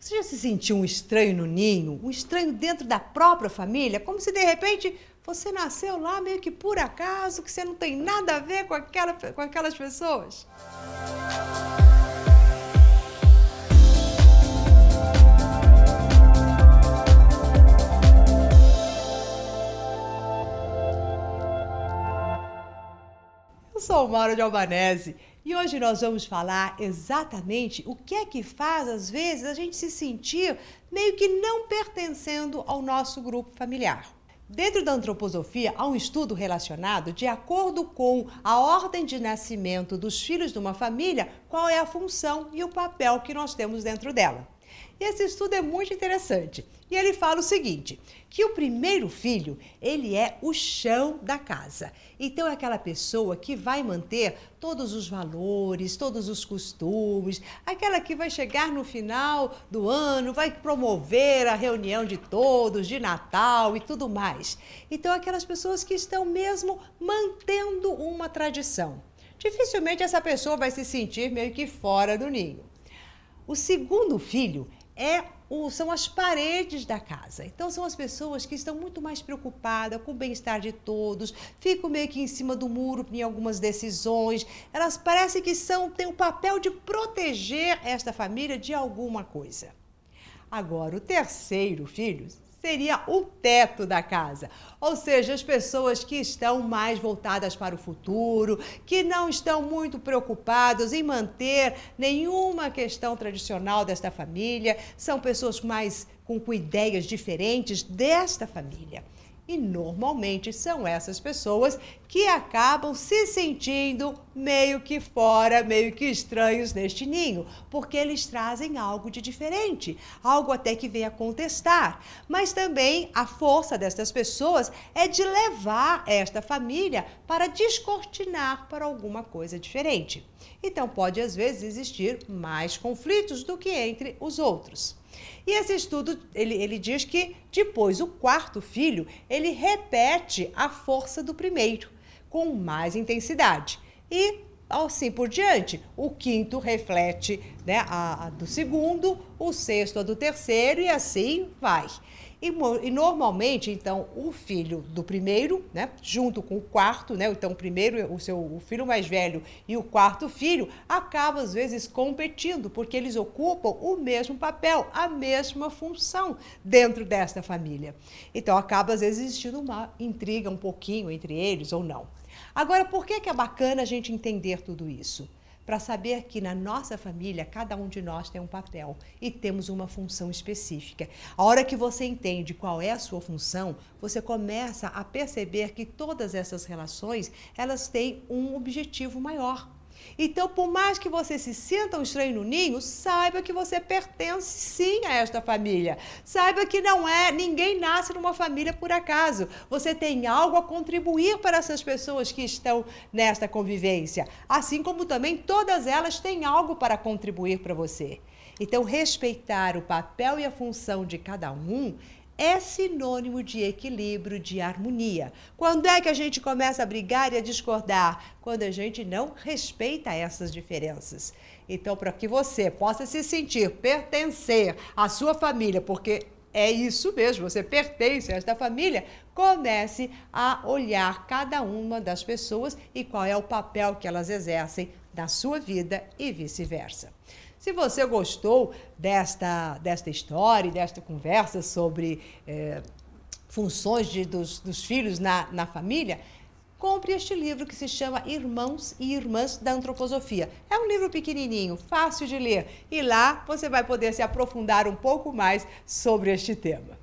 Você já se sentiu um estranho no ninho? Um estranho dentro da própria família? Como se de repente você nasceu lá meio que por acaso, que você não tem nada a ver com, aquela, com aquelas pessoas? Eu sou o Mauro de Albanese e hoje nós vamos falar exatamente o que é que faz, às vezes, a gente se sentir meio que não pertencendo ao nosso grupo familiar. Dentro da antroposofia, há um estudo relacionado, de acordo com a ordem de nascimento dos filhos de uma família, qual é a função e o papel que nós temos dentro dela. E esse estudo é muito interessante. E ele fala o seguinte, que o primeiro filho, ele é o chão da casa. Então é aquela pessoa que vai manter todos os valores, todos os costumes, aquela que vai chegar no final do ano, vai promover a reunião de todos, de Natal e tudo mais. Então aquelas pessoas que estão mesmo mantendo uma tradição. Dificilmente essa pessoa vai se sentir meio que fora do ninho. O segundo filho é o, são as paredes da casa. Então, são as pessoas que estão muito mais preocupadas com o bem-estar de todos, ficam meio que em cima do muro em algumas decisões. Elas parecem que são, têm o papel de proteger esta família de alguma coisa. Agora, o terceiro filho seria o teto da casa. Ou seja, as pessoas que estão mais voltadas para o futuro, que não estão muito preocupadas em manter nenhuma questão tradicional desta família, são pessoas mais com, ideias diferentes desta família. E normalmente são essas pessoas que acabam se sentindo meio que fora, meio que estranhos neste ninho, porque eles trazem algo de diferente, algo até que vem a contestar. Mas também a força destas pessoas é de levar esta família para descortinar para alguma coisa diferente. Então pode às vezes existir mais conflitos do que entre os outros. E esse estudo, ele, ele diz que depois o quarto filho, ele repete a força do primeiro, com mais intensidade. E assim por diante. O quinto reflete né, a, a, do segundo, o sexto a do terceiro e assim vai. E, e, normalmente, então, o filho do primeiro, né, junto com o quarto, né, então o primeiro, o seu o filho mais velho e o quarto filho, acabam às vezes competindo, porque eles ocupam o mesmo papel, a mesma função dentro desta família. Então acaba às vezes existindo uma intriga um pouquinho entre eles ou não. Agora, por que, é bacana a gente entender tudo isso? Para saber que na nossa família, cada um de nós tem um papel e temos uma função específica. A hora que você entende qual é a sua função, você começa a perceber que todas essas relações, elas têm um objetivo maior. Então, por mais que você se sinta um estranho no ninho, saiba que você pertence sim a esta família. Saiba que não é, ninguém nasce numa família por acaso. Você tem algo a contribuir para essas pessoas que estão nesta convivência, assim como também todas elas têm algo para contribuir para você. Então, respeitar o papel e a função de cada um é sinônimo de equilíbrio, de harmonia. Quando é que a gente começa a brigar e a discordar? Quando a gente não respeita essas diferenças. Então, para que você possa se sentir pertencer à sua família, porque é isso mesmo, você pertence a esta família, comece a olhar cada uma das pessoas e qual é o papel que elas exercem na sua vida e vice-versa. Se você gostou desta, desta história, desta conversa sobre é, funções de, dos, dos filhos na, na família, compre este livro que se chama Irmãos e Irmãs da Antroposofia. É um livro pequenininho, fácil de ler, e lá você vai poder se aprofundar um pouco mais sobre este tema.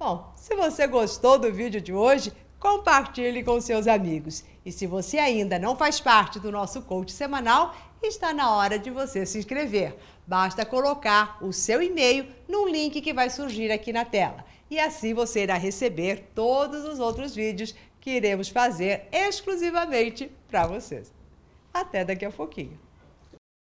Bom, se você gostou do vídeo de hoje, compartilhe com seus amigos. E se você ainda não faz parte do nosso coach semanal, está na hora de você se inscrever. Basta colocar o seu e-mail no link que vai surgir aqui na tela. E assim você irá receber todos os outros vídeos que iremos fazer exclusivamente para vocês. Até daqui a pouquinho.